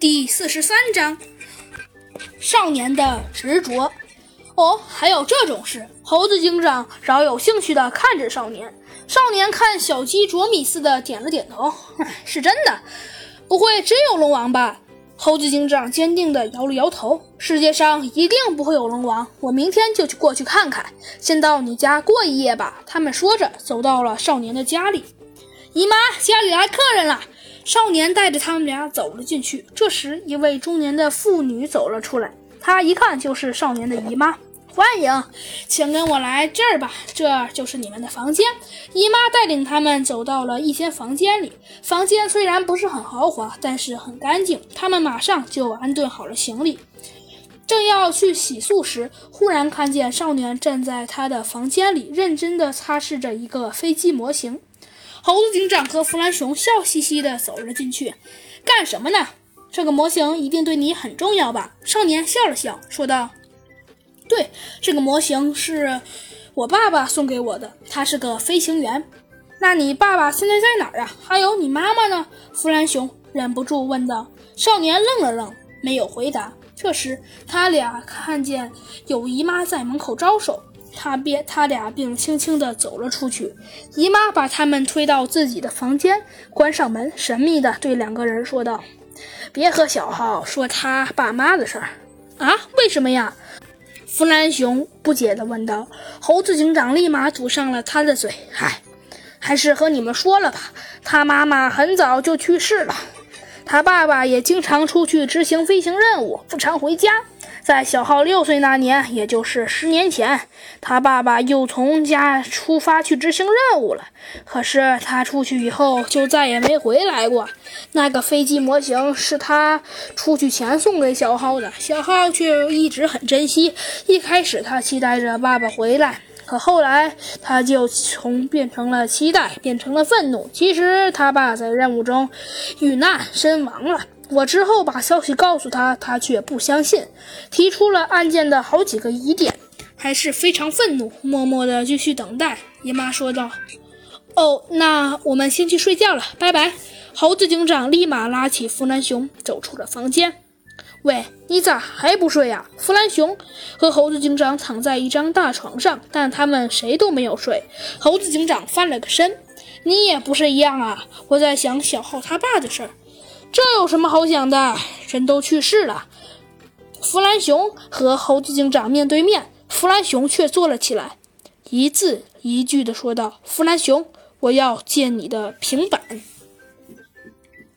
第四十三章，少年的执着。哦，还有这种事？猴子警长饶有兴趣地看着少年。少年看小鸡啄米似的点了点头，是真的。不会真有龙王吧？猴子警长坚定地摇了摇头。世界上一定不会有龙王。我明天就去过去看看。先到你家过一夜吧。他们说着，走到了少年的家里。姨妈，家里来客人了。少年带着他们俩走了进去。这时，一位中年的妇女走了出来，她一看就是少年的姨妈。欢迎，请跟我来这儿吧，这就是你们的房间。姨妈带领他们走到了一间房间里。房间虽然不是很豪华，但是很干净。他们马上就安顿好了行李，正要去洗漱时，忽然看见少年站在他的房间里，认真地擦拭着一个飞机模型。猴子警长和弗兰熊笑嘻嘻地走了进去，干什么呢？这个模型一定对你很重要吧？少年笑了笑，说道：“对，这个模型是我爸爸送给我的，他是个飞行员。那你爸爸现在在哪儿啊？还有你妈妈呢？”弗兰熊忍不住问道。少年愣了愣，没有回答。这时，他俩看见有姨妈在门口招手。他便他俩并轻轻地走了出去。姨妈把他们推到自己的房间，关上门，神秘地对两个人说道：“别和小浩说他爸妈的事儿啊！为什么呀？”弗兰熊不解地问道。猴子警长立马堵上了他的嘴：“嗨，还是和你们说了吧。他妈妈很早就去世了，他爸爸也经常出去执行飞行任务，不常回家。”在小浩六岁那年，也就是十年前，他爸爸又从家出发去执行任务了。可是他出去以后就再也没回来过。那个飞机模型是他出去前送给小浩的，小浩却一直很珍惜。一开始他期待着爸爸回来，可后来他就从变成了期待，变成了愤怒。其实他爸在任务中遇难身亡了。我之后把消息告诉他，他却不相信，提出了案件的好几个疑点，还是非常愤怒，默默地继续等待。姨妈说道：“哦，那我们先去睡觉了，拜拜。”猴子警长立马拉起弗兰熊走出了房间。喂，你咋还不睡呀？弗兰熊和猴子警长躺在一张大床上，但他们谁都没有睡。猴子警长翻了个身：“你也不是一样啊？我在想小浩他爸的事儿。”这有什么好想的？人都去世了。弗兰熊和猴子警长面对面，弗兰熊却坐了起来，一字一句地说道：“弗兰熊，我要见你的平板。”